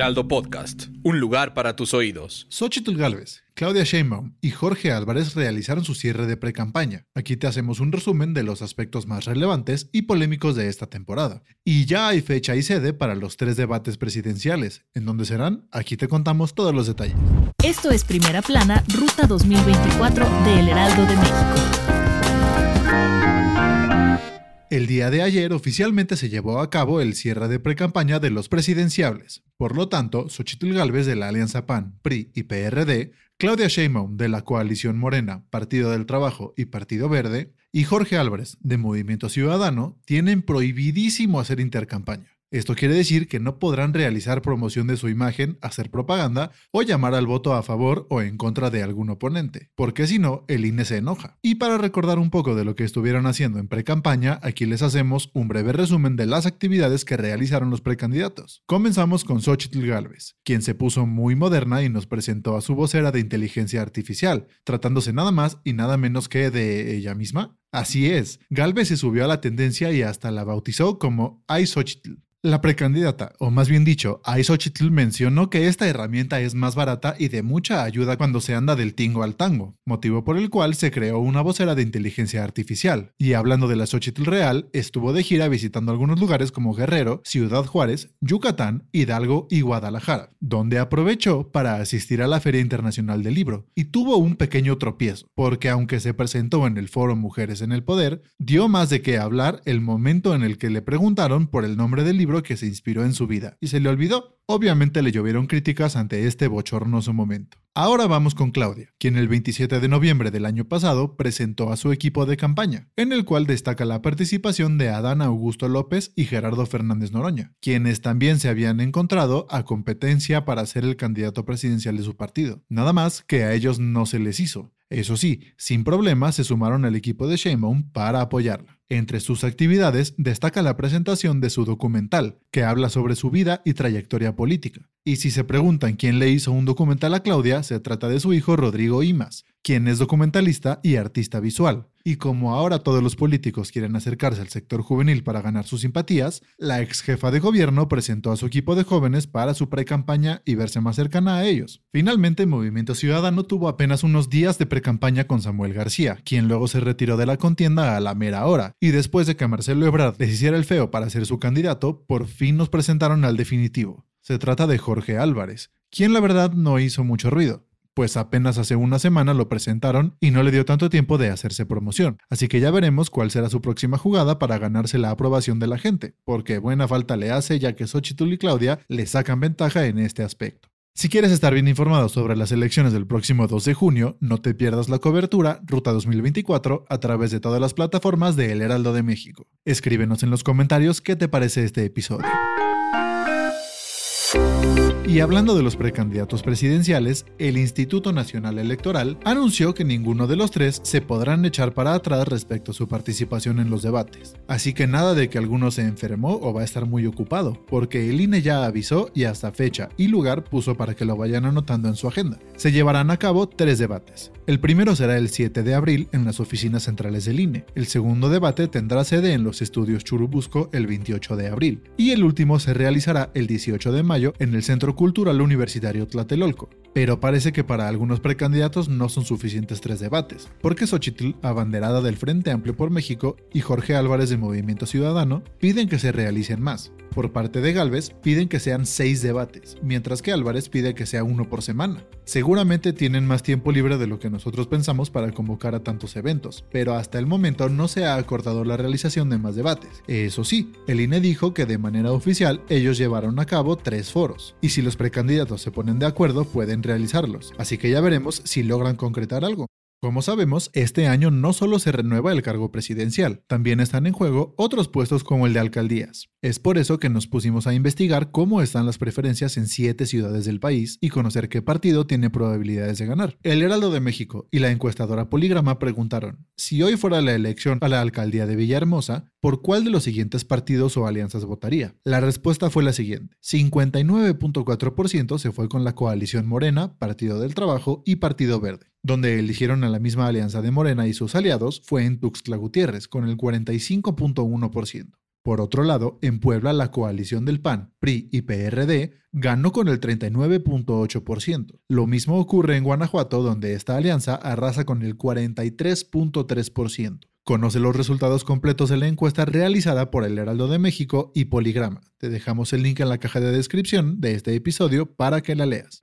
Heraldo Podcast, un lugar para tus oídos. Xochitl Galvez, Claudia Sheinbaum y Jorge Álvarez realizaron su cierre de precampaña. Aquí te hacemos un resumen de los aspectos más relevantes y polémicos de esta temporada. Y ya hay fecha y sede para los tres debates presidenciales. ¿En dónde serán? Aquí te contamos todos los detalles. Esto es Primera Plana, Ruta 2024 de El Heraldo de México. El día de ayer oficialmente se llevó a cabo el cierre de precampaña de los presidenciables. Por lo tanto, Xochitl Galvez de la Alianza PAN, PRI y PRD, Claudia Sheinbaum de la Coalición Morena, Partido del Trabajo y Partido Verde, y Jorge Álvarez de Movimiento Ciudadano tienen prohibidísimo hacer intercampaña. Esto quiere decir que no podrán realizar promoción de su imagen, hacer propaganda o llamar al voto a favor o en contra de algún oponente, porque si no, el INE se enoja. Y para recordar un poco de lo que estuvieron haciendo en pre-campaña, aquí les hacemos un breve resumen de las actividades que realizaron los precandidatos. Comenzamos con Xochitl Galvez, quien se puso muy moderna y nos presentó a su vocera de inteligencia artificial, tratándose nada más y nada menos que de ella misma. Así es, Galvez se subió a la tendencia y hasta la bautizó como iXochitl. La precandidata, o más bien dicho, Xochitl mencionó que esta herramienta es más barata y de mucha ayuda cuando se anda del tingo al tango, motivo por el cual se creó una vocera de inteligencia artificial. Y hablando de la Xochitl real, estuvo de gira visitando algunos lugares como Guerrero, Ciudad Juárez, Yucatán, Hidalgo y Guadalajara, donde aprovechó para asistir a la Feria Internacional del Libro y tuvo un pequeño tropiezo, porque aunque se presentó en el foro Mujeres en el Poder, dio más de qué hablar el momento en el que le preguntaron por el nombre del libro que se inspiró en su vida y se le olvidó. Obviamente le llovieron críticas ante este bochornoso momento. Ahora vamos con Claudia, quien el 27 de noviembre del año pasado presentó a su equipo de campaña, en el cual destaca la participación de Adán Augusto López y Gerardo Fernández Noroña, quienes también se habían encontrado a competencia para ser el candidato presidencial de su partido. Nada más que a ellos no se les hizo. Eso sí, sin problema se sumaron al equipo de Sheinbaum para apoyarla. Entre sus actividades destaca la presentación de su documental, que habla sobre su vida y trayectoria política. Y si se preguntan quién le hizo un documental a Claudia, se trata de su hijo Rodrigo Imas, quien es documentalista y artista visual. Y como ahora todos los políticos quieren acercarse al sector juvenil para ganar sus simpatías, la ex jefa de gobierno presentó a su equipo de jóvenes para su pre-campaña y verse más cercana a ellos. Finalmente, Movimiento Ciudadano tuvo apenas unos días de pre-campaña con Samuel García, quien luego se retiró de la contienda a la mera hora, y después de que Marcelo Ebrard les hiciera el feo para ser su candidato, por fin nos presentaron al definitivo. Se trata de Jorge Álvarez, quien la verdad no hizo mucho ruido pues apenas hace una semana lo presentaron y no le dio tanto tiempo de hacerse promoción. Así que ya veremos cuál será su próxima jugada para ganarse la aprobación de la gente, porque buena falta le hace ya que Xochitl y Claudia le sacan ventaja en este aspecto. Si quieres estar bien informado sobre las elecciones del próximo 2 de junio, no te pierdas la cobertura Ruta 2024 a través de todas las plataformas de El Heraldo de México. Escríbenos en los comentarios qué te parece este episodio. Y hablando de los precandidatos presidenciales, el Instituto Nacional Electoral anunció que ninguno de los tres se podrán echar para atrás respecto a su participación en los debates. Así que nada de que alguno se enfermó o va a estar muy ocupado, porque el INE ya avisó y hasta fecha y lugar puso para que lo vayan anotando en su agenda. Se llevarán a cabo tres debates. El primero será el 7 de abril en las oficinas centrales del INE. El segundo debate tendrá sede en los estudios Churubusco el 28 de abril. Y el último se realizará el 18 de mayo en el Centro Cultural Universitario Tlatelolco. Pero parece que para algunos precandidatos no son suficientes tres debates, porque Xochitl, abanderada del Frente Amplio por México, y Jorge Álvarez de Movimiento Ciudadano piden que se realicen más. Por parte de Galvez piden que sean seis debates, mientras que Álvarez pide que sea uno por semana. Seguramente tienen más tiempo libre de lo que nosotros pensamos para convocar a tantos eventos, pero hasta el momento no se ha acordado la realización de más debates. Eso sí, el INE dijo que de manera oficial ellos llevaron a cabo tres foros, y si los precandidatos se ponen de acuerdo pueden realizarlos, así que ya veremos si logran concretar algo. Como sabemos, este año no solo se renueva el cargo presidencial, también están en juego otros puestos como el de alcaldías. Es por eso que nos pusimos a investigar cómo están las preferencias en siete ciudades del país y conocer qué partido tiene probabilidades de ganar. El Heraldo de México y la encuestadora Poligrama preguntaron, si hoy fuera la elección a la alcaldía de Villahermosa, ¿por cuál de los siguientes partidos o alianzas votaría? La respuesta fue la siguiente, 59.4% se fue con la coalición Morena, Partido del Trabajo y Partido Verde donde eligieron a la misma alianza de Morena y sus aliados fue en Tuxtla Gutiérrez, con el 45.1%. Por otro lado, en Puebla la coalición del PAN, PRI y PRD ganó con el 39.8%. Lo mismo ocurre en Guanajuato, donde esta alianza arrasa con el 43.3%. Conoce los resultados completos de la encuesta realizada por el Heraldo de México y Poligrama. Te dejamos el link en la caja de descripción de este episodio para que la leas.